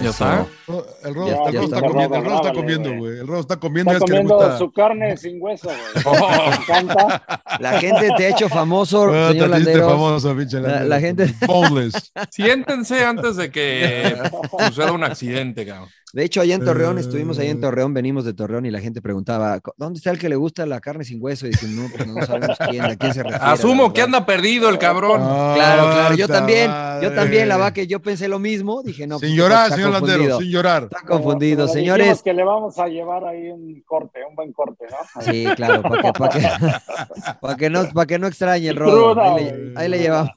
¿Ya está? El rodo, Ya- el ya rodo está está comiendo, el rodo está grábale, comiendo, güey. El rodo está comiendo. Está es que le comiendo gusta. su carne sin hueso, güey. Oh. Me encanta. La gente te ha hecho famoso, Ah, señor te hiciste Landeros. famoso, pinche La, gente, Boneless. Siéntense antes de que suceda un accidente, cabrón. De hecho, allá en Torreón, Eh. estuvimos allá en Torreón, venimos de Torreón y la gente preguntaba, ¿dónde está el que le gusta la carne sin hueso? Y dicen, no, pues no sabemos quién, a quién se refiere. Asumo que verdad". anda perdido el cabrón. Claro, claro, yo Ah, también, madre. yo también, la va que yo pensé lo mismo, dije, no. Sin pues, llorar, señor confundido, sin llorar. Está confundido, Pero dijimos señores. que le vamos a llevar ahí un corte, un buen corte, ¿no? Sí, claro, para que, pa' que, pa' que no, pa' que no extrañe el rodo. Ahí le, ahí le llevamos.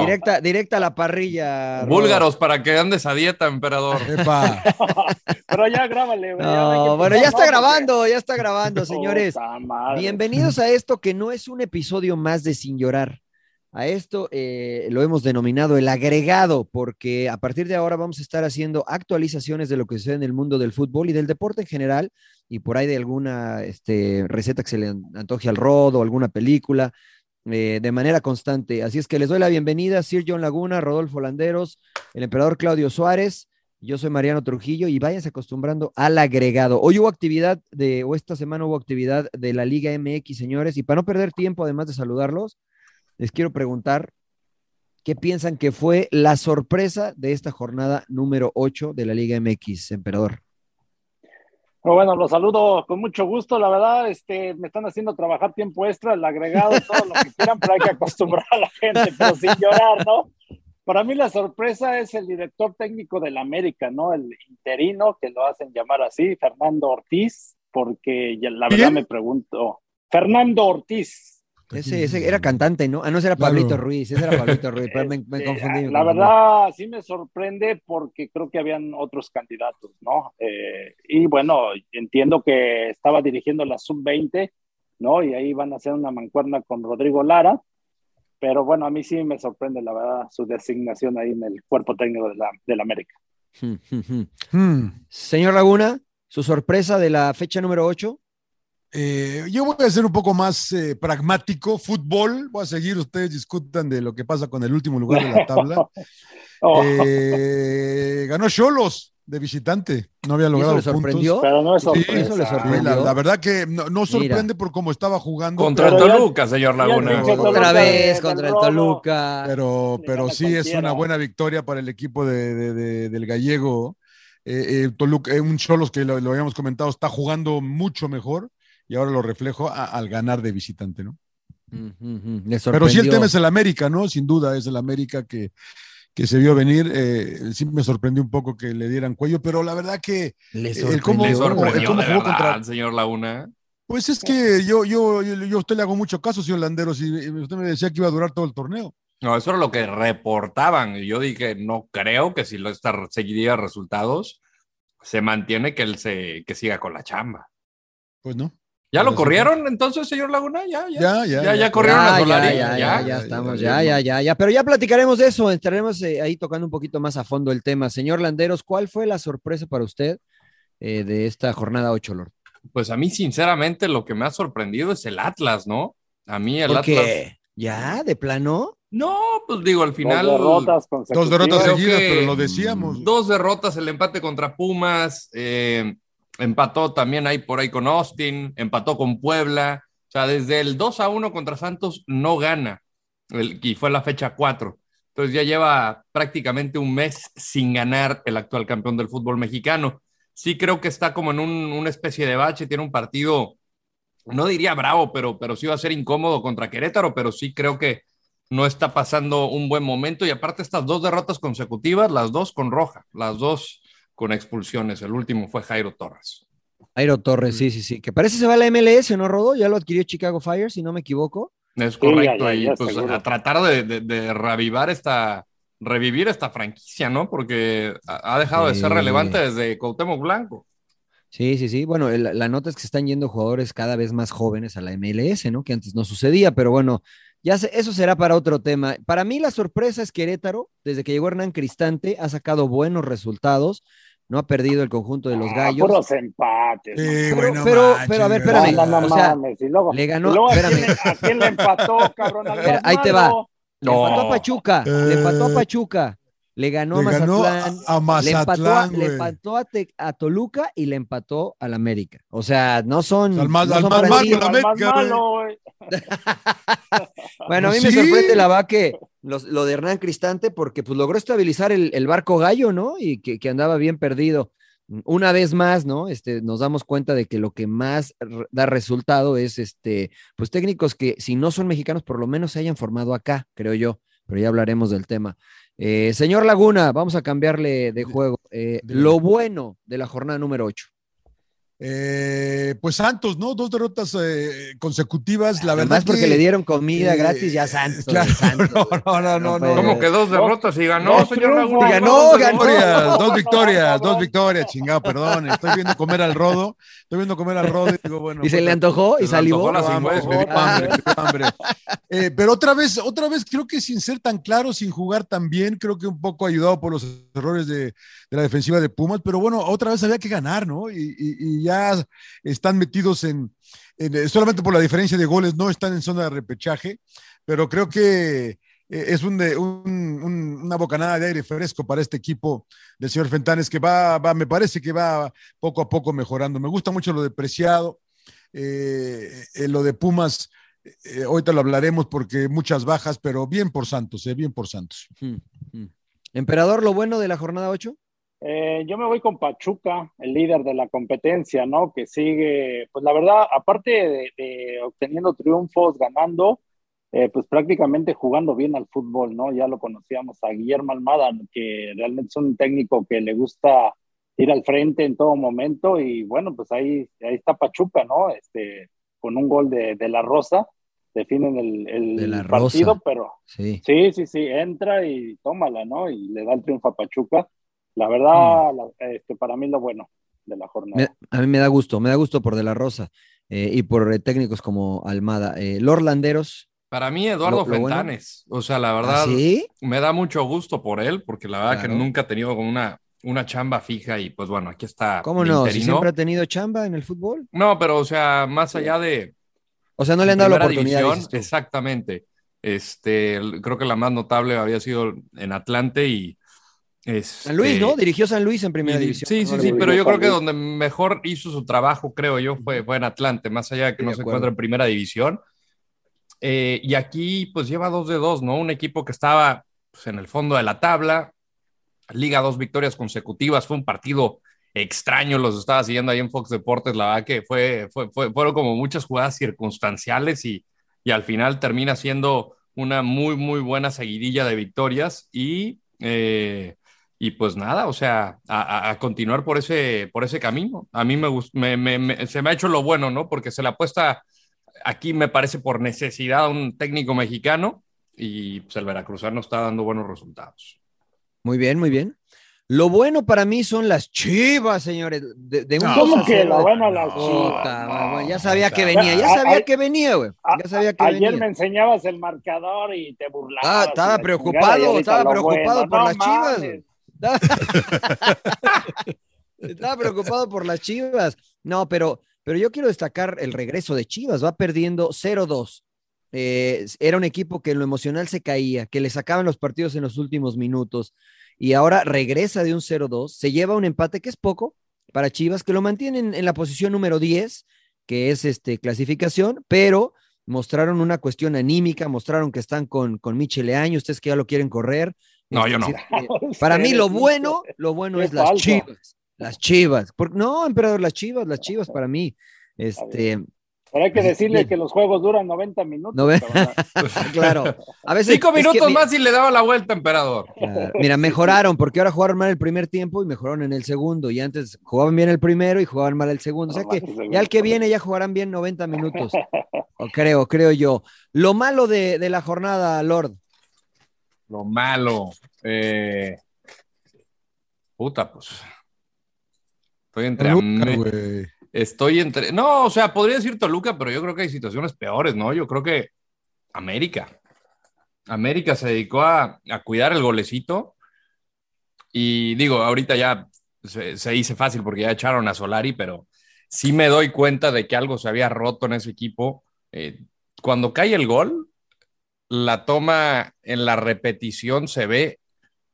Directa, directa a la parrilla. Rodo. Búlgaros para que andes a dieta, emperador. Epa. Pero ya grábale, no bueno, ya está grabando, ya está grabando, señores. Bienvenidos a esto que no es un episodio más de Sin Llorar. A esto eh, lo hemos denominado el agregado, porque a partir de ahora vamos a estar haciendo actualizaciones de lo que sucede en el mundo del fútbol y del deporte en general, y por ahí de alguna este, receta que se le an- antoje al rodo, alguna película, eh, de manera constante. Así es que les doy la bienvenida, Sir John Laguna, Rodolfo Landeros, el emperador Claudio Suárez. Yo soy Mariano Trujillo y váyanse acostumbrando al agregado. Hoy hubo actividad de, o esta semana hubo actividad de la Liga MX, señores, y para no perder tiempo, además de saludarlos, les quiero preguntar qué piensan que fue la sorpresa de esta jornada número 8 de la Liga MX, emperador. Bueno, los saludo con mucho gusto, la verdad, este, me están haciendo trabajar tiempo extra, el agregado, todo lo que quieran, pero hay que acostumbrar a la gente, pero sin llorar, ¿no? Para mí la sorpresa es el director técnico del América, ¿no? El interino, que lo hacen llamar así, Fernando Ortiz, porque ya, la verdad me pregunto, Fernando Ortiz. Ese, ese era cantante, ¿no? Ah, no, ese era Claro. Pablito Ruiz, ese era Pablito Ruiz, pero me, me Este, confundí. La verdad, sí me sorprende porque creo que habían otros candidatos, ¿no? Eh, y bueno, entiendo que estaba dirigiendo la sub-20, ¿no? Y ahí van a hacer una mancuerna con Rodrigo Lara. Pero bueno, a mí sí me sorprende, la verdad, su designación ahí en el cuerpo técnico de la, del América. Hmm. Señor Laguna, su sorpresa de la fecha número 8. Eh, yo voy a ser un poco más eh, pragmático. Fútbol, voy a seguir. Ustedes discutan de lo que pasa con el último lugar de la tabla. Oh, Eh, ganó Cholos de visitante. No había ¿Y eso logrado le sorprendió? puntos. pero no es Sí, eso le sorprendió. la, la verdad que no, no sorprende por cómo estaba jugando. Contra el Pero ya- Toluca, señor Laguna. Otra vez contra el. Toluca. pero, pero sí es una buena victoria para el equipo de, de- de- del gallego. Eh, eh, Toluca, eh, un Cholos que lo, lo habíamos comentado, está jugando mucho mejor y ahora lo reflejo a- al ganar de visitante, ¿no? Mm, mm, mm, Pero sí el tema es el América, ¿no? Sin duda es el América que, que se vio venir. eh, sí me sorprendió un poco que le dieran cuello, pero la verdad que, Le el cómo- Le ¿Cómo- sorprendió cómo jugó verdad, contra- señor Laguna. pues es que yo, yo, yo, yo a usted le hago mucho caso, señor Landeros, y, y usted me decía que iba a durar todo el torneo. No, eso era lo que reportaban. Y yo dije, no creo que si lo está seguiría resultados, se mantiene que él se que siga con la chamba. Pues no. ¿Ya lo corrieron entonces, señor Laguna? Ya, ya. Ya, ya, ya, ya. corrieron a ya, Solari. ya, ya, ya, ya estamos, ya, ya, ya, ya. Pero ya platicaremos de eso, estaremos eh, ahí tocando un poquito más a fondo el tema. Señor Landeros, ¿cuál fue la sorpresa para usted eh, de esta jornada 8, Lord? Pues a mí, sinceramente, lo que me ha sorprendido es el Atlas, ¿no? A mí el ¿Por Atlas. qué? ¿Ya? ¿De plano? No, pues digo, al final. Dos derrotas Dos consecutivas. derrotas Creo seguidas, pero lo decíamos. Dos derrotas, el empate contra Pumas, eh, empató también ahí por ahí con Austin, empató con Puebla. O sea, desde el 2 a 1 contra Santos no gana. el- y fue la fecha 4. Entonces ya lleva prácticamente un mes sin ganar el actual campeón del fútbol mexicano. Sí creo que está como en un- una especie de bache, tiene un partido, no diría bravo, pero, pero sí va a ser incómodo contra Querétaro, pero sí creo que no está pasando un buen momento y aparte estas dos derrotas consecutivas, las dos con roja, las dos con expulsiones. El último fue Jairo Torres. Jairo Torres, sí, sí, sí. Que parece se va a la MLS, ¿no, Rodo? Ya lo adquirió Chicago Fire, si no me equivoco. Es Sí, correcto, ya, ya, y ya, pues seguro. a tratar de, de, de reavivar esta, revivir esta franquicia, ¿no? Porque ha dejado de ser Sí. relevante desde Cuauhtémoc Blanco. Sí, sí, sí. Bueno, la nota es que se están yendo jugadores cada vez más jóvenes a la MLS, ¿no? Que antes no sucedía, pero bueno, ya sé, eso será para otro tema. Para mí la sorpresa es Querétaro, desde que llegó Hernán Cristante, ha sacado buenos resultados, no ha perdido el conjunto de los Ah, gallos. puros empates. Pero- manches, pero, a ver, espérame. No, no, no o sea, mames. Y luego, le ganó- y luego, ¿a, quién, espérame. le- a quién le empató, cabrón? Más ahí te va. Le empató a. Pachuca, le empató a Eh, Pachuca, le ganó a Le ganó Mazatlán, a, a le empató, a, le empató a, Te- a Toluca y le empató al América. O sea, no son. Al más- no al son más malo, Al más. Bueno, a mí me sorprende la va que los- lo de Hernán Cristante porque pues logró estabilizar el, el barco gallo, ¿no? Y que, que andaba bien perdido. Una vez más, ¿no? Este, nos damos cuenta de que lo que más da resultado es este, pues técnicos que si no son mexicanos, por lo menos se hayan formado acá, creo yo, pero ya hablaremos del tema. Eh, señor Laguna, vamos a cambiarle de juego. Eh, lo bueno de la jornada número 8. Eh, pues Santos, ¿no? Dos derrotas eh, consecutivas. La verdad Además porque que- le dieron comida eh, gratis, ya Santos. claro, Santos. no, no, no, no, no. ¿Cómo que dos derrotas y ganó, Dos señor triunfos. Laguna? Ganó, Dos ganó. derrotas. Dos victorias, dos victorias, chingado, perdón. Estoy viendo comer al rodo, estoy viendo comer al rodo y digo, bueno. ¿Y se pues, le antojó y salivó? Eh, pero otra vez, otra vez creo que sin ser tan claro, sin jugar tan bien, creo que un poco ayudado por los errores de, de la defensiva de Pumas, pero bueno, otra vez había que ganar, ¿no? Y, y- y ya están metidos en, eh, solamente por la diferencia de goles, no están en zona de repechaje, pero creo que eh, es un- una bocanada de aire fresco para este equipo del señor Fentanes que va, va, me parece que va poco a poco mejorando. Me gusta mucho lo de Preciado, eh, eh, lo de Pumas, eh, ahorita lo hablaremos porque muchas bajas, pero bien por Santos, eh, bien por Santos. Emperador, lo bueno de la jornada 8. Eh, yo me voy con Pachuca, el líder de la competencia, ¿no? Que sigue, pues la verdad, aparte de, de obteniendo triunfos, ganando, eh, pues prácticamente jugando bien al fútbol, ¿no? Ya lo conocíamos a Guillermo Almada, que realmente es un técnico que le gusta ir al frente en todo momento y bueno, pues ahí, ahí está Pachuca, ¿no? Este, con un gol de, de La Rosa, definen el, el De La partido, Rosa. pero Sí. Sí, sí, sí, entra y tómala, ¿no? Y le da el triunfo a Pachuca. La verdad, la- este, para mí lo bueno de la jornada. Me- a mí me da gusto, me da gusto por De La Rosa eh, y por eh, técnicos como Almada. Eh, Lord Landeros. Para mí, Eduardo Lo- lo bueno. Fentanes. O sea, la verdad, ¿Ah, sí? me da mucho gusto por él, porque la verdad Claro. que nunca ha tenido como una, una chamba fija y pues bueno, aquí está. ¿Cómo no? Si siempre ha tenido chamba en el fútbol. No, pero o sea, más allá de, O sea, no le han dado la oportunidad. división, exactamente. Este, creo que la más notable había sido en Atlante y San Luis, este, ¿no? Dirigió San Luis en primera y- división. Sí, sí, sí, pero a- yo creo que donde mejor hizo su trabajo, creo yo, fue, fue en Atlante, más allá de que Estoy no de se encuentra en primera división. Eh, y aquí, pues lleva dos de dos, ¿no? Un equipo que estaba pues, en el fondo de la tabla, liga dos victorias consecutivas, fue un partido extraño, los estaba siguiendo ahí en Fox Deportes, la verdad que fue, fue, fue- fueron como muchas jugadas circunstanciales y, y al final termina siendo una muy, muy buena seguidilla de victorias y, eh, y pues nada, o sea, a, continuar por ese, por ese camino. A mí me, me, me- me- se me ha hecho lo bueno, ¿no? Porque se le apuesta aquí, me parece, por necesidad a un técnico mexicano y pues el veracruzano está dando buenos resultados. Muy bien, muy bien. Lo bueno para mí son las chivas, señores. De, de un No, 2 a ¿Cómo que 0 lo bueno a las chivas? No, ya sabía que venía, ya sabía a- que venía, güey. Ya sabía que Ayer venía. me enseñabas el marcador y te burlabas. Ah, estaba la preocupado, estaba preocupado bueno. por No las chivas, mames. Estaba preocupado por las Chivas. No, pero, pero yo quiero destacar el regreso de Chivas. Va perdiendo 0-2. Eh, era un equipo que en lo emocional se caía, que le sacaban los partidos en los últimos minutos y ahora regresa de un 0-2. Se lleva un empate que es poco para Chivas, que lo mantienen en la posición número 10, que es este, clasificación, pero mostraron una cuestión anímica, mostraron que están con, con Michel Leaño, ustedes que ya lo quieren correr. No, Este, yo no. así que, Para mí lo bueno, lo bueno Qué es las chivas. Las chivas. Por- no, emperador, las chivas, las chivas para mí. Este, Pero hay que decirle Bien. que los juegos duran 90 minutos. No claro. A veces Cinco es que, minutos mi- más y le daba la vuelta, emperador. Claro. Mira, mejoraron porque ahora jugaron mal el primer tiempo y mejoraron en el segundo. Y antes jugaban bien el primero y jugaban mal el segundo. O sea que ya el que viene ya jugarán bien 90 minutos. O creo, creo yo. Lo malo de, de la jornada, Lord. Lo malo. eh, Puta, pues. Estoy entre. Toluca. Estoy entre. No, o sea, podría decir Toluca, pero yo creo que hay situaciones peores, ¿no? Yo creo que América. América se dedicó a, a cuidar el golecito. Y digo, ahorita ya se, se dice fácil porque ya echaron a Solari, pero sí me doy cuenta de que algo se había roto en ese equipo. Eh, cuando cae el gol, la toma en la repetición se ve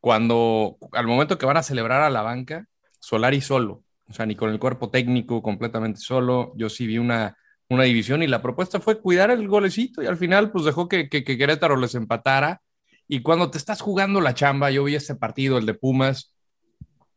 cuando al momento que van a celebrar a la banca, Solari solo, o sea, ni con el cuerpo técnico completamente solo, yo sí vi una, una división y la propuesta fue cuidar el golecito y al final pues dejó que, que, que Querétaro les empatara. Y cuando te estás jugando la chamba, yo vi este partido, el de Pumas,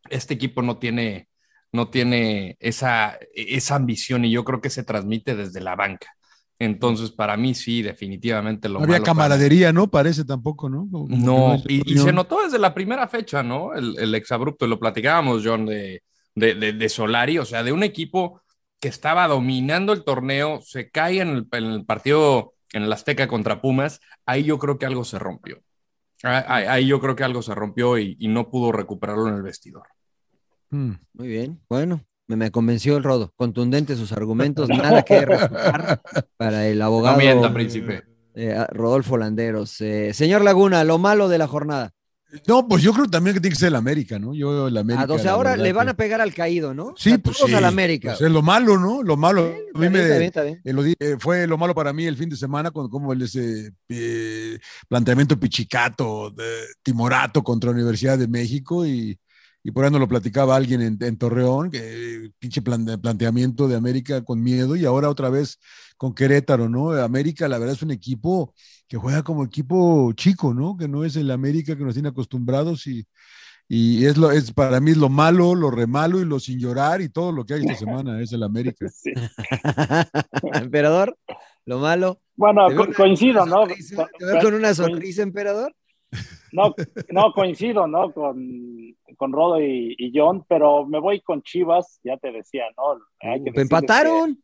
este equipo no tiene, no tiene esa, esa ambición y yo creo que se transmite desde la banca. Entonces, para mí sí, definitivamente lo No había malo camaradería, ¿no? Parece tampoco, ¿no? Como no, y, y se notó desde la primera fecha, ¿no? El, el exabrupto, lo platicábamos, John, de, de, de- de Solari, o sea, de un equipo que estaba dominando el torneo, se cae en el, en el partido en el Azteca contra Pumas, ahí yo creo que algo se rompió. Ah, Ahí, ahí yo creo que algo se rompió y, y no pudo recuperarlo en el vestidor. Mm. Muy bien. Bueno, me, me convenció el Rodo. Contundente sus argumentos, nada que refutar para el abogado No mienta, príncipe. eh, Rodolfo Landeros. Eh, señor Laguna, lo malo de la jornada. No, pues yo creo también que tiene que ser el América, ¿no? Yo el América. A 12 la ahora verdad le van a pegar al caído, ¿no? Sí, O sea, pues todos sí. al América. Pues es lo malo, ¿no? Lo malo. a mí me- bien, eh, lo eh, fue lo malo para mí el fin de semana con como el ese eh, planteamiento pichicato, de, timorato contra la Universidad de México y, y por ahí nos lo platicaba alguien en, en Torreón, que pinche plan- planteamiento de América con miedo y ahora otra vez con Querétaro, ¿no? América, la verdad, es un equipo que juega como equipo chico, ¿no? Que no es el América que nos tiene acostumbrados y, y es lo es para mí es lo malo, lo remalo y lo sin llorar y todo lo que hay esta semana es el América. Sí. Emperador, lo malo. Bueno, co- coincido, ¿no? Te veo con una sonrisa, emperador. No, no coincido, ¿no? Con, con Rodo y, y John, pero me voy con Chivas, ya te decía, ¿no? Hay que Uh, decirles empataron. que-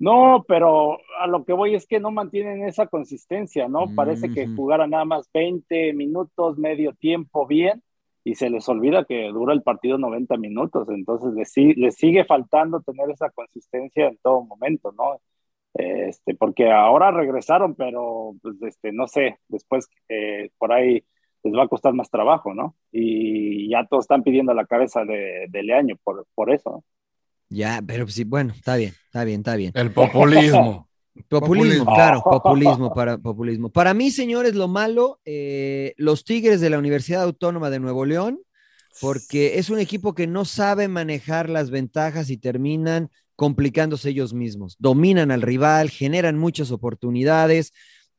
no, pero a lo que voy es que no mantienen esa consistencia, ¿no? Parece que jugaran nada más 20 minutos, medio tiempo bien, y se les olvida que dura el partido 90 minutos, entonces les sigue faltando tener esa consistencia en todo momento, ¿no? Este, porque ahora regresaron, pero pues, este, no sé, después eh, por ahí les va a costar más trabajo, ¿no? Y ya todos están pidiendo la cabeza de, de Leaño por, por eso. ¿no? Ya, pero sí, bueno, está bien, está bien, está bien. El populismo. Populismo, Populismo. claro, populismo para populismo. Para mí, señores, lo malo, eh, los Tigres de la Universidad Autónoma de Nuevo León, porque es un equipo que no sabe manejar las ventajas y terminan complicándose ellos mismos. Dominan al rival, generan muchas oportunidades.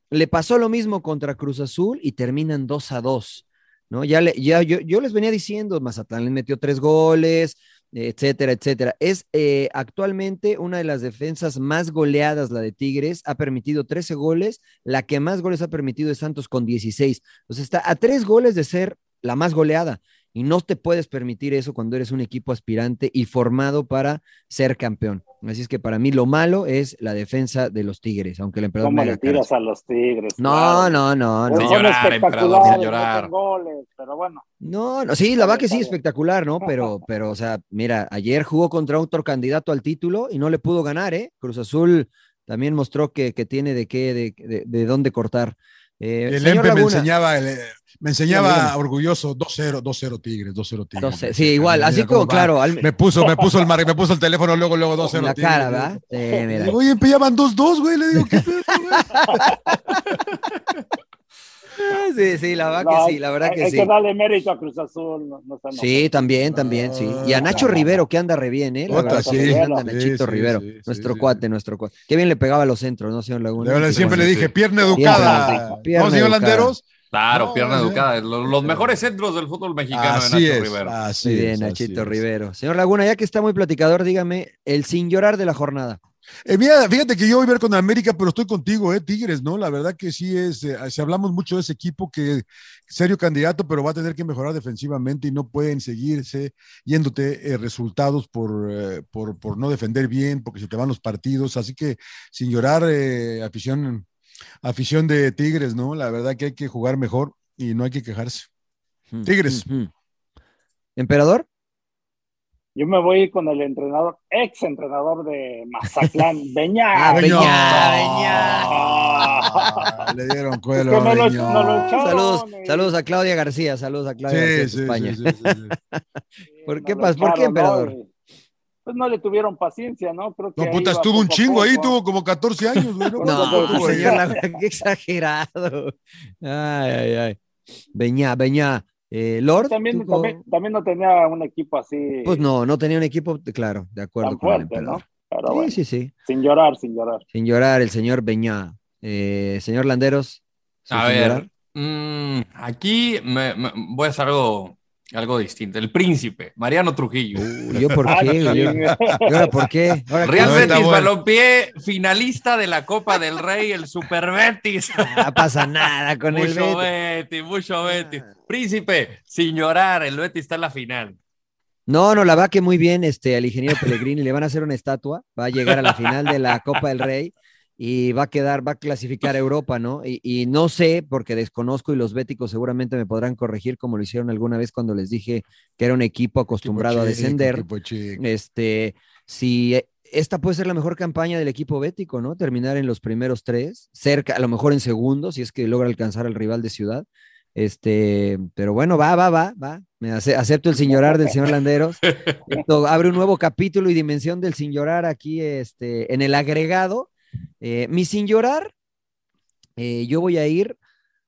Le pasó lo mismo contra Cruz Azul y terminan 2 a 2. ¿no? Ya, le, ya yo, yo les venía diciendo, Mazatlán le metió tres goles, etcétera, etcétera. Es eh, actualmente una de las defensas más goleadas, la de Tigres, ha permitido 13 goles, la que más goles ha permitido es Santos con 16. O sea, está a tres goles de ser la más goleada. Y no te puedes permitir eso cuando eres un equipo aspirante y formado para ser campeón. Así es que para mí lo malo es la defensa de los Tigres, aunque el emperador ¿Cómo me le caras. tiras a los Tigres? No, Claro. no, no, no. Sin llorar, emperador, sin espectaculares, llorar. meten goles, pero bueno. No, no, sí, la verdad que sí, espectacular, ¿no? Pero, pero, o sea, mira, ayer jugó contra otro candidato al título y no le pudo ganar, ¿eh? Cruz Azul también mostró que, que tiene de qué, de, de, de dónde cortar. Eh, El Empe me enseñaba, el- me enseñaba orgulloso 2-0, 2-0 Tigres, 2-0 Tigres. sí, igual, así como, claro, al- Me puso, me puso el mar, me puso el teléfono luego, luego 2-0 en la Tigres. cara, ¿verdad? Le mira. oye, Empe, ya van 2-2, güey. Le digo, ¿qué pedo, güey? Sí, sí, la verdad No, que sí, la verdad hay, que hay sí. que darle mérito a Cruz Azul. No, no sean Sí, también, también, sí. Y a Nacho Rivero, que anda re bien, ¿eh? La verdad, sí. anda Nachito sí, Rivero. sí, sí, nuestro sí. cuate, nuestro cuate. Qué bien le pegaba a los centros, ¿no, señor Laguna? Sí, siempre le dije, pierna educada. sí, pierna ¿No, señor. Landeros? Claro, No, pierna sí. educada. Los, los mejores centros del fútbol mexicano Así de Nacho es, Rivero. así Muy bien, es, Nachito así es. Rivero. Señor Laguna, ya que está muy platicador, dígame el sin llorar de la jornada. Eh, mira, fíjate que yo voy a ver con América, pero estoy contigo, ¿eh? Tigres, ¿no? La verdad que sí es, eh, si hablamos mucho de ese equipo que serio candidato, pero va a tener que mejorar defensivamente y no pueden seguirse yéndote eh, resultados por, eh, por, por no defender bien, porque se te van los partidos. Así que sin llorar, afición, afición de Tigres, ¿no? La verdad que hay que jugar mejor y no hay que quejarse. Tigres. Ujú. ¿Emperador? Yo me voy con el entrenador, ex entrenador de Mazatlán, Beñá. Ah, Beñá, Ah, le dieron cuelo. Es que me lo- Beñat. me lo echaron, Saludos, saludos a Claudia García, saludos a Claudia García Sí, de sí, España. sí, sí, sí, sí. ¿Por qué, pas- ¿Por qué, echaron, ¿no? emperador? Pues no le tuvieron paciencia, ¿no? Creo que No, puta, estuvo un poco chingo ahí, tuvo como 14 años, güey. No, ¿Cuánto tuvo ahí? señor qué exagerado. Ay, ay, ay. Beñá, Beñá. Eh, Lord, También, ¿tú cómo- también, también no tenía un equipo así pues no, no tenía un equipo, claro, de acuerdo tan con el fuerte. ¿no? Pero Sí, bueno, sí, sí. sin llorar, sin llorar. Sin llorar, el señor Beñá. Eh, señor Landeros. ¿sí, A sin ver, llorar? mm, aquí me- me- voy a hacer algo, algo distinto. El príncipe, Mariano Trujillo. ¿Yo por Ah, qué? no, ¿Yo- chinga. ¿Y ahora por qué? Real No, Betis. Balompié, finalista de la Copa del Rey, el Super Betis. No pasa nada con el mucho Betis. Betis, mucho Betis. Príncipe, sin llorar, el Betis está en la final. No, no, la va que muy bien este, al ingeniero Pellegrini. Le van a hacer una estatua. Va a llegar a la final de la Copa del Rey y va a quedar, va a clasificar a Europa, ¿no? Y, y no sé, porque desconozco y los béticos seguramente me podrán corregir como lo hicieron alguna vez cuando les dije que era un equipo acostumbrado a descender. Este, si eh, esta puede ser la mejor campaña del equipo bético, ¿no? Terminar en los primeros tres, cerca, a lo mejor en segundo, si es que logra alcanzar al rival de ciudad. Este, pero bueno, va, va, va, va. Me ace- acepto el sin llorar del señor Landeros. Esto abre un nuevo capítulo y dimensión del sin llorar aquí, este, en el agregado. Eh, mi sin llorar, eh, yo voy a ir.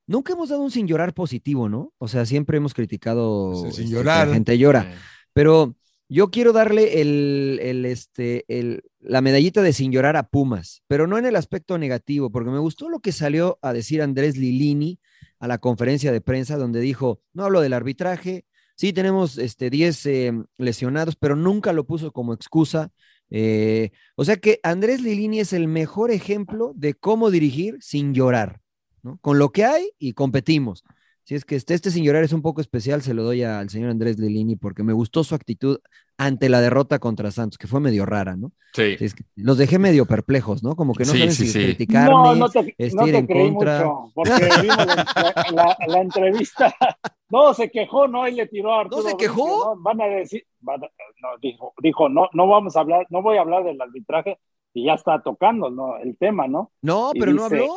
Nunca hemos dado un sin llorar positivo, ¿no? O sea, siempre hemos criticado Sí, sin este, que llorar. la gente llora. Pero yo quiero darle el, el, este, el, la medallita de sin llorar a Pumas, pero no en el aspecto negativo, porque me gustó lo que salió a decir Andrés Lilini a la conferencia de prensa, donde dijo, no hablo del arbitraje, sí tenemos este, 10 eh, lesionados, pero nunca lo puso como excusa. Eh, o sea que Andrés Lilini es el mejor ejemplo de cómo dirigir sin llorar, ¿no? Con lo que hay y competimos. Si es que este, este sin llorar es un poco especial, se lo doy al señor Andrés Lilini porque me gustó su actitud ante la derrota contra Santos, que fue medio rara, ¿no? Sí. Es que los dejé medio perplejos, ¿no? Como que no Sí, saben sí, si sí. criticarme, no, no te, este, no te en creí contra. mucho, porque vimos la, la- la entrevista. No, se quejó, ¿no? Y le tiró a Arturo se Bricio, quejó? ¿no? Van a decir, van a- no, dijo, dijo, no, no vamos a hablar, no voy a hablar del arbitraje, y ya está tocando, ¿no? El tema, ¿no? No, Y pero no habló.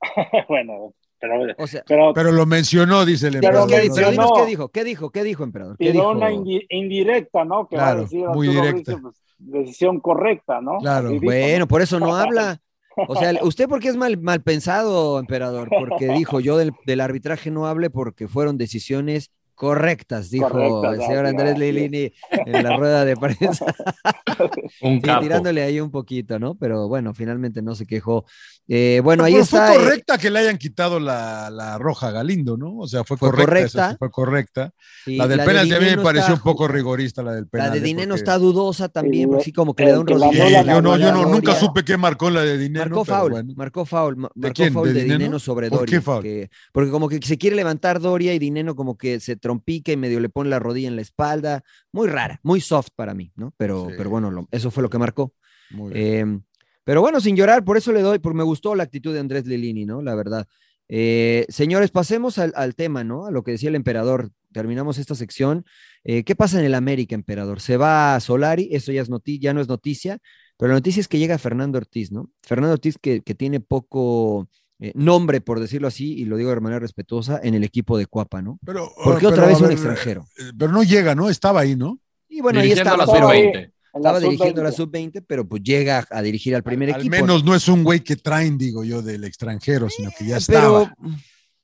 bueno, pero, O sea, pero, Pero lo mencionó, dice el Pero Pero, ¿qué- emperador. pero dinos qué dijo, qué dijo, qué dijo, emperador. ¿Qué dijo? una indi- indirecta, ¿no? Que va Claro, a decir muy directa. Pues, decisión correcta, ¿no? Claro. Dijo, Bueno, por eso no habla. O sea, usted porque es mal, mal pensado, emperador, porque dijo yo del, del arbitraje no hable porque fueron decisiones correctas, dijo Correctas, el señor Andrés. Lilini en la rueda de prensa. Un Sí, capo. tirándole ahí un poquito, ¿no? Pero bueno, finalmente no se quejó. Eh, bueno, ahí Pero está. Fue eh, correcta que le hayan quitado la, la roja Galindo, ¿no? O sea, fue, Fue correcta. correcta. esa fue correcta. sí, la del de penalti a mí me pareció está un poco rigorista, la del penalti. La de Dineno porque- está dudosa también, Sí, porque sí, como que le da un la rodillo. anula, yo no, yo no, nunca supe qué marcó la de Dinero. Marcó foul, bueno. marcó foul, ma- ¿De marcó quién? foul ¿De de, Dineno? Dineno sobre ¿Por Doria. qué foul? que- porque como que se quiere levantar Doria y Dineno como que se trompica y medio le pone la rodilla en la espalda. Muy rara, muy soft para mí, ¿no? Pero, Sí. pero bueno, lo- eso fue lo que marcó. Muy bien. Pero bueno, sin llorar, por eso le doy, porque me gustó la actitud de Andrés Lilini, ¿no? La verdad. Eh, señores, pasemos al, tema, ¿no? A lo que decía el emperador. Terminamos esta sección. Eh, ¿Qué pasa en el América, emperador? Se va a Solari, eso ya, es noti ya no es noticia, pero la noticia es que llega Fernando Ortiz, ¿no? Fernando Ortiz que, que tiene poco eh, nombre, por decirlo así, y lo digo de manera respetuosa, en el equipo de Cuapa, ¿no? Pero, porque ah, otra vez un extranjero? Pero no llega, ¿no? Estaba ahí, ¿no? Y bueno, Dirigiendo ahí estaba. Estaba dirigiendo la sub-20, pero pues llega a, dirigir al primer equipo. Al menos no es un güey que traen, digo yo, del extranjero, sino que ya eh, estaba.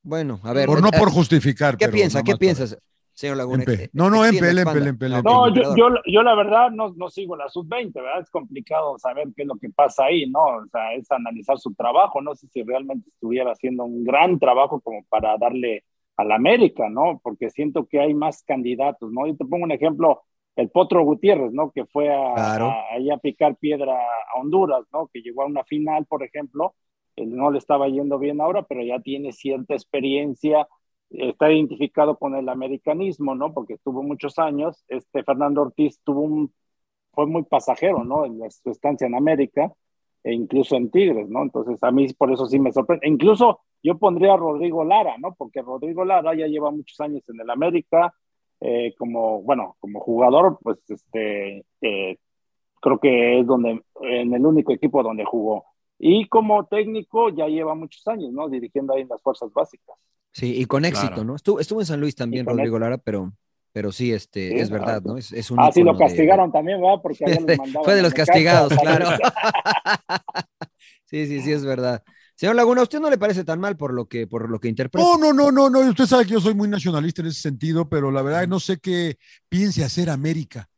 Bueno, a ver. Por, no por justificar. ¿Qué piensa ¿Qué piensas? Señor Laguna. No, no, Empel, Empel, Empel, No, yo, yo, yo, la verdad no, no sigo la sub-20, ¿verdad? Es complicado saber qué es lo que pasa ahí, ¿no? O sea, es analizar su trabajo. No sé si realmente estuviera haciendo un gran trabajo como para darle a la América, ¿no? Porque siento que hay más candidatos, ¿no? Yo te pongo un ejemplo el Potro Gutiérrez, ¿no? Que fue a, Claro. a- ahí a picar piedra a Honduras, ¿no? Que llegó a una final, por ejemplo. Él no le estaba yendo bien ahora, pero ya tiene cierta experiencia, está identificado con el americanismo, ¿no? Porque estuvo muchos años. Este Fernando Ortiz tuvo un, fue muy pasajero, ¿no? En su estancia en América e incluso en Tigres, ¿no? Entonces a mí por eso sí me sorprende. E incluso yo pondría a Rodrigo Lara, ¿no? Porque Rodrigo Lara ya lleva muchos años en el América, eh, como, bueno, como jugador, pues este, eh, creo que es donde, en el único equipo donde jugó. Y como técnico ya lleva muchos años, ¿no? Dirigiendo ahí en las fuerzas básicas. Sí, y con éxito, Claro. ¿no? Estuvo, estuvo en San Luis también, Rodrigo Lara, pero, pero sí, este, Sí, es verdad, ah, ¿no? Es, es un Ah, sí, lo ícono de- castigaron también, ¿verdad? Porque Fue de los castigados, ¿sabes? claro. sí, sí, sí, es verdad. Señor Laguna, ¿a usted no le parece tan mal por lo que, por lo que interpreta? No, no, no, no, no. Usted sabe que yo soy muy nacionalista en ese sentido, pero la verdad no sé qué piense hacer América,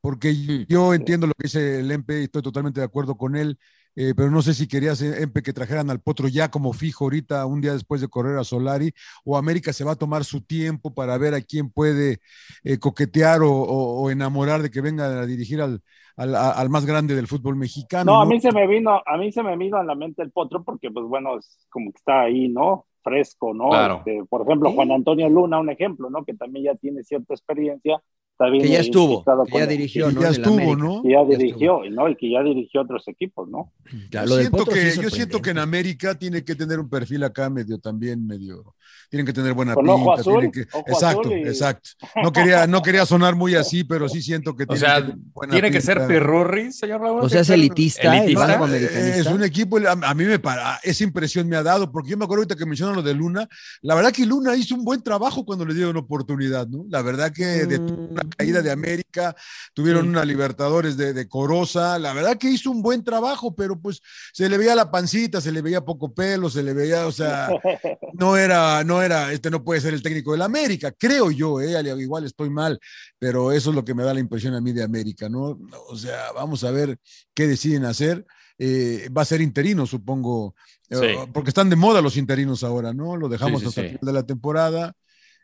porque yo entiendo lo que dice el Empe y estoy totalmente de acuerdo con él, eh, pero no sé si querías, eh, Empe, que trajeran al Potro ya como fijo ahorita, un día después de correr a Solari, o América se va a tomar su tiempo para ver a quién puede eh, coquetear o, o- o enamorar de que venga a dirigir al, al, al más grande del fútbol mexicano. No, a mí se me vino, a mí se me vino a la mente el potro porque, pues bueno, es como que está ahí, ¿no? Fresco, ¿no? Claro. Este, por ejemplo, Juan Antonio Luna, un ejemplo, ¿no? Que también ya tiene cierta experiencia. Que ya estuvo, que ya dirigió, ya estuvo. ¿no? que ya Ya dirigió, ¿no? Y que ya dirigió otros equipos, ¿no? Yo siento, sí que, yo siento que en. América tiene que tener un perfil acá medio también, medio. Tienen que tener buena Con pinta. ojo azul, que- ojo exacto, azul y- exacto. No quería, no quería sonar muy así, pero sí siento que O tiene sea, que tener buena tiene que ser pinta. pirurri, señor Laguna. O sea, es ¿Tiene que ser elitista, el. Es un equipo, a, a mí me para, esa impresión me ha dado, porque yo me acuerdo ahorita que mencionan lo de Luna, la verdad que Luna hizo un buen trabajo cuando le dieron oportunidad, ¿no? La verdad que de Mm, caída de América, tuvieron Sí. una Libertadores de, de Corosa, la verdad que hizo un buen trabajo, pero pues se le veía la pancita, se le veía poco pelo, se le veía, o sea, no era, no era, este no puede ser el técnico del América, creo yo, eh, al- igual estoy mal, pero eso es lo que me da la impresión a mí de América, ¿no? O sea, vamos a ver qué deciden hacer. Eh, va a ser interino, supongo, eh, Sí. porque están de moda los interinos ahora, ¿no? Lo dejamos Sí, sí, hasta el final de la temporada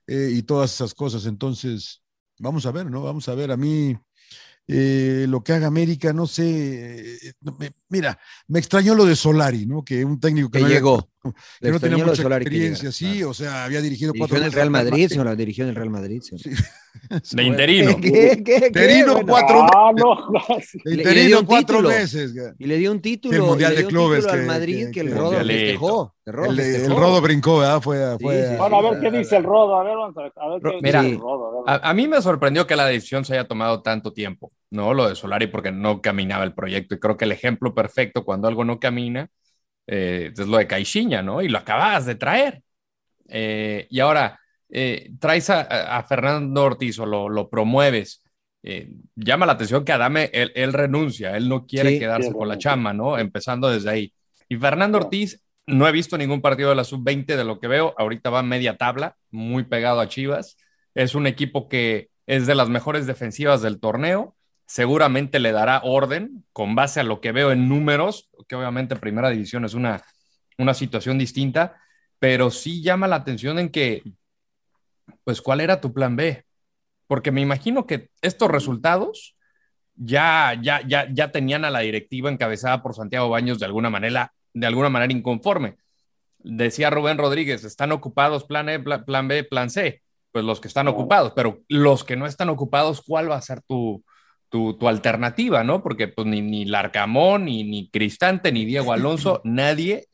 eh, y todas esas cosas. Entonces, vamos a ver, ¿no? Vamos a ver. A mí, eh, lo que haga América, no sé. eh, me- mira, me extrañó lo de Solari, ¿no? Que un técnico que, Que no, había- llegó. que no tenía mucha experiencia, sí, o sea, había dirigido Dirigió cuatro en el Real al Madrid, señor, dirigió en el Real Madrid. señor. De interino. ¿Qué, qué, qué? Interino cuatro le interino cuatro meses. Y le dio un título, El Mundial de Clubes título al que- Madrid que- que, el que- Rodo festejó. El Rodo, El, de- el festejó. Rodo brincó, ¿verdad? Fue, a- Sí, fue sí, a- Bueno, a ver qué dice el Rodo, a ver, vamos a ver, a ver qué Mira, dice el Rodo. a ver. A, a mí me sorprendió que la decisión se haya tomado tanto tiempo, ¿no? Lo de Solari, porque no caminaba el proyecto. Y creo que el ejemplo perfecto cuando algo no camina eh, es lo de Caixinha, ¿no? Y lo acabas de traer. Eh, y ahora eh, traes a, a Fernando Ortiz o lo, lo promueves. Eh, llama la atención que Adame, él, él renuncia, él no quiere Sí, quedarse con la chamba, ¿no? Empezando desde ahí. Y Fernando Ortiz, no he visto ningún partido de la sub-20 de lo que veo. Ahorita va media tabla, muy pegado a Chivas. Es un equipo que es de las mejores defensivas del torneo. Seguramente le dará orden con base a lo que veo en números, que obviamente primera división es una, una situación distinta, pero sí llama la atención en que, pues, ¿cuál era tu plan B? Porque me imagino que estos resultados ya, ya, ya, ya tenían a la directiva encabezada por Santiago Baños de alguna manera, de alguna manera inconforme. Decía Rubén Rodríguez, están ocupados plan, e, plan, plan B, plan C. Pues los que están ocupados, pero los que no están ocupados, ¿cuál va a ser tu, tu, tu alternativa, no? Porque pues ni, ni Larcamón, ni, ni Cristante, ni Diego Alonso, nadie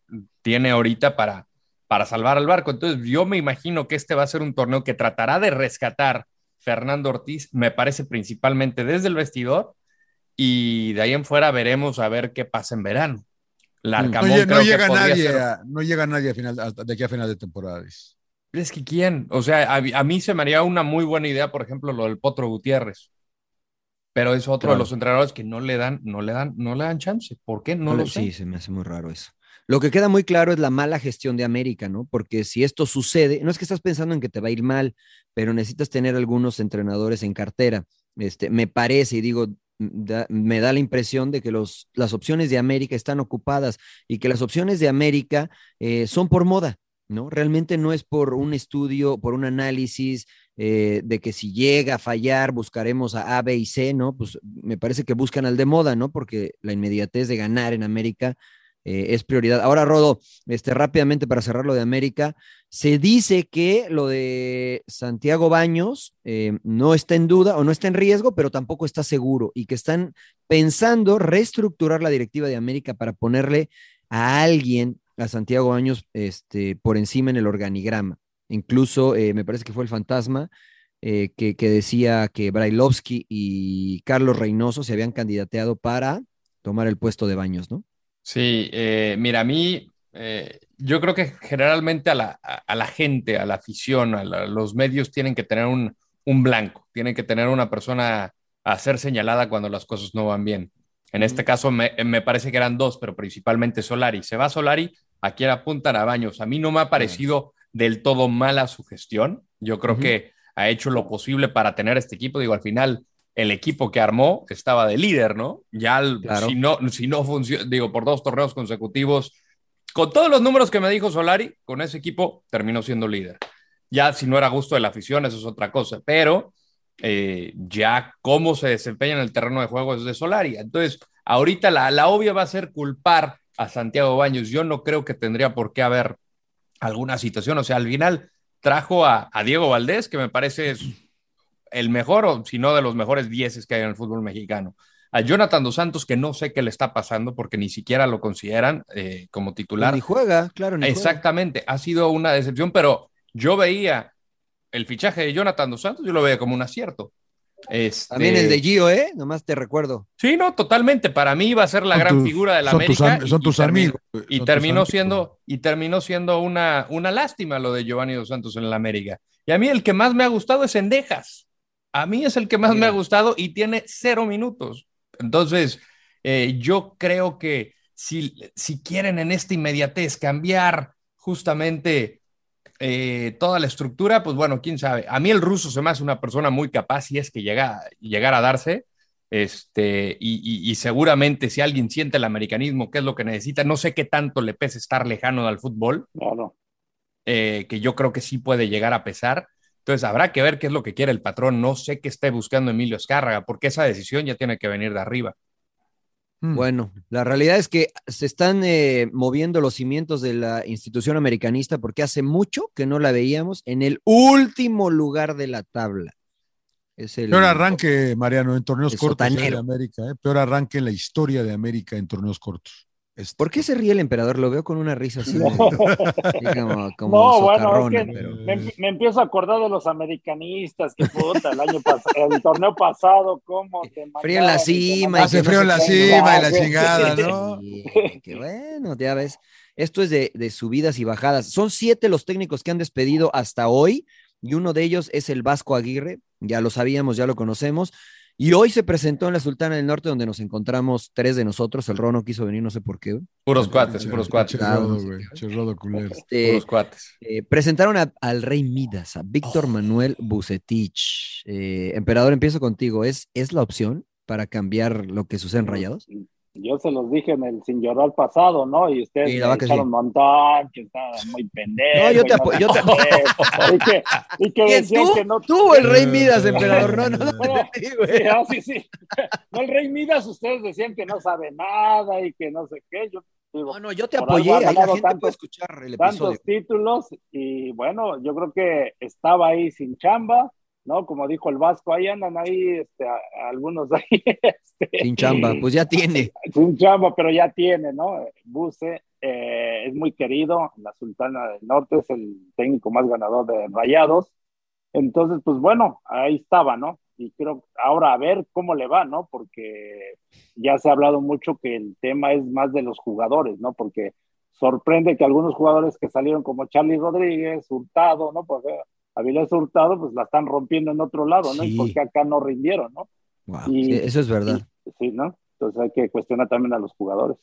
tiene ahorita para, para salvar al barco. Entonces yo me imagino que este va a ser un torneo que tratará de rescatar Fernando Ortiz, me parece principalmente desde el vestidor, y de ahí en fuera veremos a ver qué pasa en verano. No, Larcamón no creo que llega podría nadie, ser- a- no llega nadie a final, hasta de aquí a final de temporada. Es que quién, o sea, a, a mí se me haría una muy buena idea, por ejemplo, lo del Potro Gutiérrez. Pero es otro Claro. de los entrenadores que no le dan, no le dan, no le dan chance. ¿Por qué? No No lo sé. Sí, se me hace muy raro eso. Lo que queda muy claro es la mala gestión de América, ¿no? Porque si esto sucede, no es que estás pensando en que te va a ir mal, pero necesitas tener algunos entrenadores en cartera. Este, me parece, y digo, me da la impresión de que los, las opciones de América están ocupadas y que las opciones de América eh, son por moda, ¿no? Realmente no es por un estudio, por un análisis eh, de que si llega a fallar buscaremos a A, B y C, ¿no? Pues me parece que buscan al de moda, ¿no? Porque la inmediatez de ganar en América eh, es prioridad. Ahora, Rodo, este, rápidamente para cerrar lo de América, se dice que lo de Santiago Baños eh, no está en duda o no está en riesgo, pero tampoco está seguro y que están pensando reestructurar la directiva de América para ponerle a alguien, a Santiago Baños, este, por encima en el organigrama. Incluso eh, me parece que fue el fantasma que, que, decía que Brailovsky y Carlos Reynoso se habían candidateado para tomar el puesto de Baños, ¿no? Sí, eh, mira, a mí, eh, yo creo que generalmente a la, a, la gente, a la afición, a, los medios tienen que tener un, un, blanco, tienen que tener una persona a ser señalada cuando las cosas no van bien. En este caso me, me, parece que eran dos, pero principalmente Solari. Se va Solari, aquí apuntan a Baños. A mí no me ha parecido del todo mala su gestión. Yo creo que ha hecho lo posible para tener este equipo. Digo, al final el equipo que armó estaba de líder, ¿no? Ya si no, si no funciona, digo, por dos torneos consecutivos, con todos los números que me dijo Solari, con ese equipo terminó siendo líder. Ya si no era gusto de la afición, eso es otra cosa, pero eh, ya cómo se desempeña en el terreno de juego es de Solari. Entonces, ahorita la, la obvia va a ser culpar a Santiago Baños. Yo no creo que tendría por qué haber alguna situación. O sea, al final trajo a, a Diego Valdés, que me parece el mejor o si no de los mejores dieces que hay en el fútbol mexicano. A Jonathan Dos Santos, que no sé qué le está pasando porque ni siquiera lo consideran eh, como titular. Ni juega, claro. Ni Exactamente, ha sido una decepción, pero yo veía el fichaje de Jonathan Dos Santos, yo lo veía como un acierto. Este... También el de Gio, ¿eh? Nomás te recuerdo. Sí, no, totalmente. Para mí iba a ser la gran figura de la América. son tus amigos. Y terminó siendo, y terminó siendo una, una lástima lo de Giovanni Dos Santos en la América. Y a mí el que más me ha gustado es Endejas. A mí es el que más me ha gustado y tiene cero minutos. Entonces, eh, yo creo que si, si quieren en esta inmediatez cambiar justamente eh, toda la estructura, pues bueno, quién sabe. A mí el ruso se me hace una persona muy capaz y es que llega, llegar a darse. Este, y, seguramente si alguien siente el americanismo, que es lo que necesita, no sé qué tanto le pese estar lejano del fútbol, eh, que yo creo que sí puede llegar a pesar, entonces habrá que ver qué es lo que quiere el patrón. No sé qué esté buscando Emilio Escárraga, porque esa decisión ya tiene que venir de arriba. Hmm. Bueno, la realidad es que se están eh, moviendo los cimientos de la institución americanista porque hace mucho que no la veíamos en el último lugar de la tabla. Es el, Peor arranque, Mariano, en torneos cortos de América. ¿eh? Peor arranque en la historia de América en torneos cortos. Este, ¿Por qué se ríe el emperador? Lo veo con una risa así. no, bueno, es que me, empiezo a acordar de los americanistas, que puta, el año pasado, el torneo pasado, cómo te Frío en la cima. Hace frío en la cima y la chingada, ¿no? Qué bueno, ya ves. Esto es de, de subidas y bajadas. Son siete los técnicos que han despedido hasta hoy, y uno de ellos es el Vasco Aguirre, ya lo sabíamos, ya lo conocemos. Y hoy se presentó en la Sultana del Norte, donde nos encontramos tres de nosotros. El Rono quiso venir, no sé por qué. Puros cuates, puros cuates. Este, puros cuates. Eh, presentaron al rey Midas, a Víctor oh. Manuel Bucetich. Eh, emperador, empiezo contigo. ¿Es, ¿Es la opción para cambiar lo que sucede en Rayados? Yo se los dije en el sin llorar pasado, ¿no? Y ustedes me echaron un montón, que estaba muy pendejo. No, yo te apoyo. Yo te... y que, y que decían tú? que no. Tú, el Rey Midas, emperador, no, no. no, no sí, sí, No, el Rey Midas, ustedes decían que no sabe nada y que no sé qué. Yo digo, no, no, yo te apoyé. Ahí la gente tantos, puede escuchar el episodio. Tantos títulos y bueno, yo creo que estaba ahí sin chamba ¿no? Como dijo el Vasco, ahí andan ahí, este, algunos ahí. Este, Sin chamba, pues ya tiene. Sin chamba, pero ya tiene, ¿no? Buse eh, es muy querido, la Sultana del Norte es el técnico más ganador de Rayados. Entonces, pues bueno, ahí estaba, ¿no? Y creo ahora a ver cómo le va, ¿no? Porque ya se ha hablado mucho que el tema es más de los jugadores, ¿no? Porque sorprende que algunos jugadores que salieron como Charlie Rodríguez, Hurtado, ¿no? Porque Avilés Hurtado, pues la están rompiendo en otro lado, ¿no? Y porque acá no rindieron, ¿no? y, eso es verdad. sí, ¿no? Entonces hay que cuestionar también a los jugadores.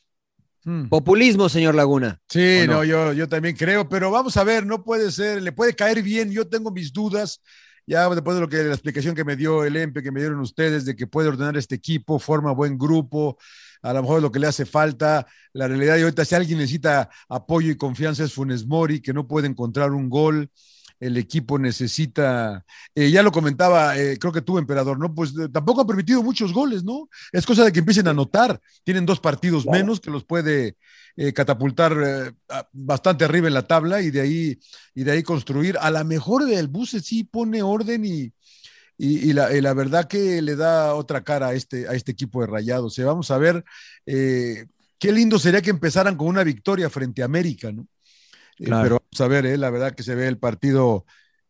Hmm. Populismo, señor Laguna. Sí, ¿O no, no? yo, yo también creo, pero vamos a ver, no puede ser, le puede caer bien, yo tengo mis dudas, ya después de lo que la explicación que me dio el EMPE, que me dieron ustedes, de que puede ordenar este equipo, forma buen grupo, a lo mejor es lo que le hace falta, la realidad y ahorita si alguien necesita apoyo y confianza es Funes Mori, que no puede encontrar un gol, el equipo necesita, eh, ya lo comentaba, eh, creo que tú, emperador, ¿no? Pues eh, tampoco han permitido muchos goles, ¿no? Es cosa de que empiecen a anotar, tienen dos partidos Claro. menos que los puede catapultar bastante arriba en la tabla y de ahí, y de ahí construir. A lo mejor el Buse sí pone orden y, y, y la, y la verdad que le da otra cara a este, a este equipo de Rayados. O sea, vamos a ver, qué lindo sería que empezaran con una victoria frente a América, ¿no? Eh, Claro. pero vamos a ver, eh, la verdad que se ve el partido.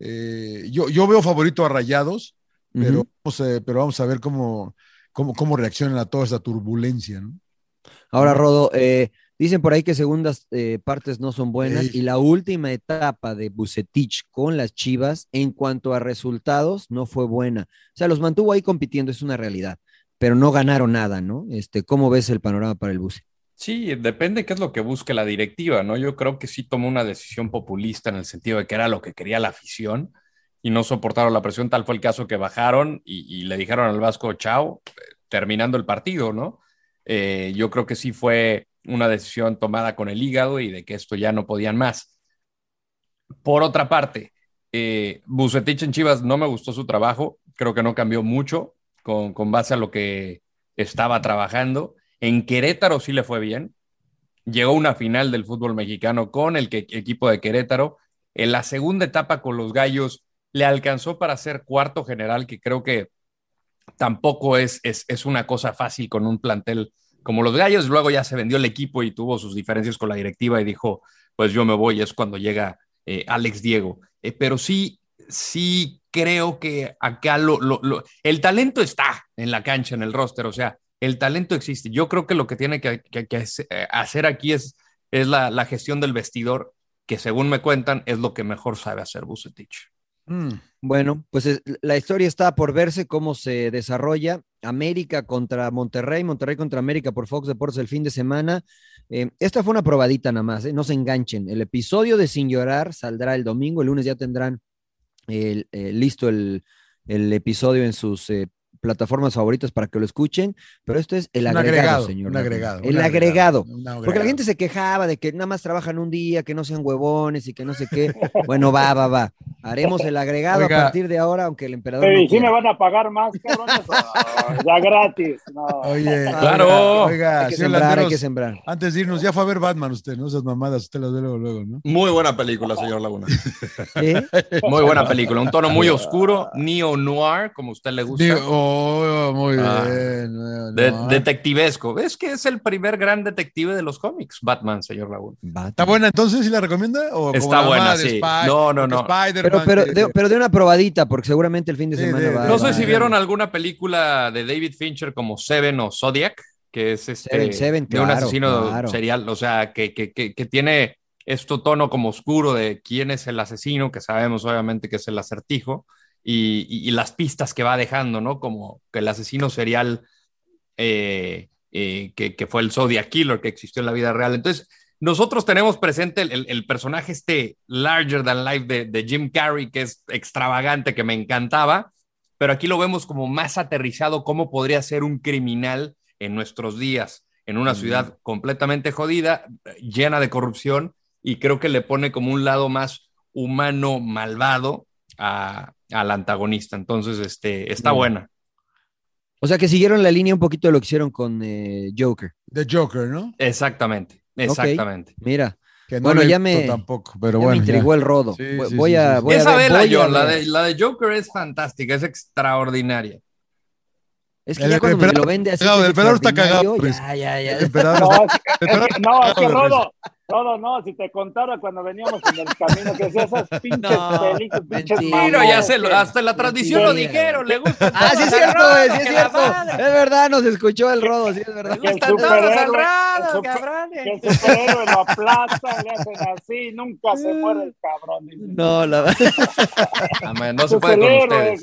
eh, yo, yo veo favorito a Rayados, pero, vamos, a- pero vamos a ver cómo, cómo, cómo reaccionan a toda esta turbulencia, ¿no? Ahora, Rodo, eh, dicen por ahí que segundas eh, partes no son buenas y la última etapa de Bucetich con las Chivas en cuanto a resultados no fue buena. O sea, los mantuvo ahí compitiendo, es una realidad, pero no ganaron nada, ¿no? Este, ¿Cómo ves el panorama para el Buce? Sí, depende qué es lo que busque la directiva, ¿no? Yo creo que sí tomó una decisión populista en el sentido de que era lo que quería la afición y no soportaron la presión. Tal fue el caso que bajaron y, le dijeron al Vasco chao, terminando el partido, ¿no? Eh, yo creo que sí fue una decisión tomada con el hígado y de que esto ya no podían más. Por otra parte, eh, en Chivas no me gustó su trabajo, creo que no cambió mucho con, con base a lo que estaba trabajando. En Querétaro sí le fue bien. Llegó una final del fútbol mexicano con el equipo de Querétaro. En la segunda etapa con los Gallos le alcanzó para ser cuarto general, que creo que tampoco es, es, es una cosa fácil con un plantel como los Gallos. Luego ya se vendió el equipo y tuvo sus diferencias con la directiva y dijo, pues yo me voy. Es cuando llega eh, Alex Diego. Eh, pero sí, sí creo que acá lo- el talento está en la cancha, en el roster, o sea, el talento existe. Yo creo que lo que tiene que, que- que hace- eh, hacer aquí es, es la, la gestión del vestidor, que según me cuentan es lo que mejor sabe hacer Bucetich. Mm. Bueno, pues es- la historia está por verse cómo se desarrolla. América contra Monterrey, Monterrey contra América por Fox Deportes el fin de semana. Eh, esta fue una probadita nada más, ¿eh? no se enganchen. El episodio de Sin Llorar saldrá el domingo, el lunes ya tendrán el- eh, listo el, el episodio en sus eh, plataformas favoritas para que lo escuchen, pero esto es el Un agregado, agregado, señor. un agregado, El un agregado. agregado, un Porque la gente se quejaba de que nada más trabajan un día, que no sean huevones y que no sé qué. Bueno, va, va, va. Haremos el agregado Oiga. a partir de ahora, aunque el emperador Ey, no ¿sí me van a pagar más, cabrones? ya gratis. No. Oye, Claro. oiga, Hay que sembrar, hay que sembrar. antes de irnos, ya fue a ver Batman usted, ¿no? Esas mamadas, usted las ve luego, luego, ¿no? Muy buena película, señor Laguna. Muy buena película, un tono muy oscuro, neo-noir, como a usted le gusta. Digo, oh, muy Ah. bien. no, De- no. detectivesco. Es que es el primer gran detective de los cómics, Batman, señor Laguna. ¿Está buena entonces? ¿Sí la recomienda? ¿O Está buena, sí. Spy- No, no, no. Pero, pero, de, pero de una probadita, porque seguramente el fin de Sí, semana de- va. No va- sé si va- vieron alguna película de David Fincher como Seven o Zodiac, que es este Seven, Seven, de un claro, asesino claro. serial, o sea, que, que, que, que tiene este tono como oscuro de quién es el asesino, que sabemos obviamente que es el acertijo, y, y- y las pistas que va dejando, ¿no? Como que el asesino serial eh, eh, que, que fue el Zodiac Killer que existió en la vida real. Entonces, nosotros tenemos presente el, el- el personaje este larger than life de, de Jim Carrey, que es extravagante, que me encantaba, pero aquí lo vemos como más aterrizado, cómo podría ser un criminal en nuestros días, en una ciudad completamente jodida, llena de corrupción, y creo que le pone como un lado más humano, malvado a- al antagonista. Entonces, este, está buena. O sea que siguieron la línea un poquito de lo que hicieron con eh, Joker. De Joker, ¿no? Exactamente, exactamente. Mira, Que no Bueno, ya me- tampoco, pero ya bueno. me intrigó ya. el rodo. Sí, voy sí, voy sí, a, sí. voy a Esa ver, vela, voy a John, la ver. de, la de Joker es fantástica, es extraordinaria. Es que El ya cuando me lo vende así. el emperador está cagado, pues. Ya, ya, ya. El emperador No, está- es que- el es no, es que Rodo, Rodo, no, si te contara cuando veníamos en el camino, que decía esas pinches No, películas, pinches mentira. Ya se lo- hasta en la transmisión lo dijeron, le gusta. Ah, sí es cierto, güey, sí es cierto. Es verdad, nos escuchó el rodo, sí es verdad. Que el superhéroe- Rodo, el cabrones. que el superhéroe lo aplastan, le hacen así, nunca se muere el cabrón. No, la verdad. No se puede con ustedes.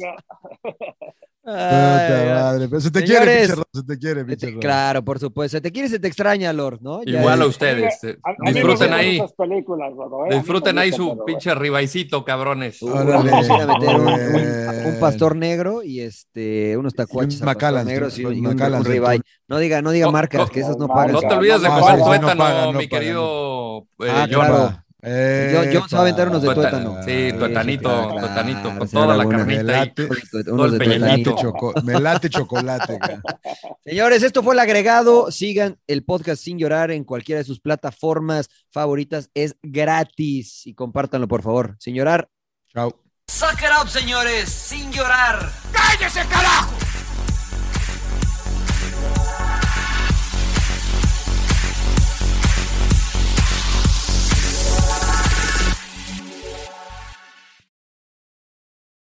Madre, pero se te quiere, Señores, pinche Ron, se te quiere, te- claro, por supuesto. Se te quiere, se te extraña, Lord, ¿no? Ya Igual a es- ustedes. eh, A- a Disfruten ahí. películas, Rodo, ¿eh? Disfruten ahí su pero, pinche ribaicito, cabrones. Órale. Meter un, pastor negro y este unos tacuaches Macallan, negros y, un. No diga, no diga No, marcas, no, que esas no no, pagan. No te olvides de Ah, comer tuétano, mi querido eh, Ah, John. Eh, John- John se va a aventar unos de Tuétano. tuétano. Sí, tuetanito, claro, tuetanito, con claro, toda la carnita Me ahí. late, Unos Todo el de me late, choco- me late chocolate. cara. Señores, esto fue el agregado. Sigan el podcast sin llorar en cualquiera de sus plataformas favoritas. Es gratis y compártanlo, por favor. Sin llorar. Chao. Suck it up, señores, sin llorar. ¡Cállese, carajo!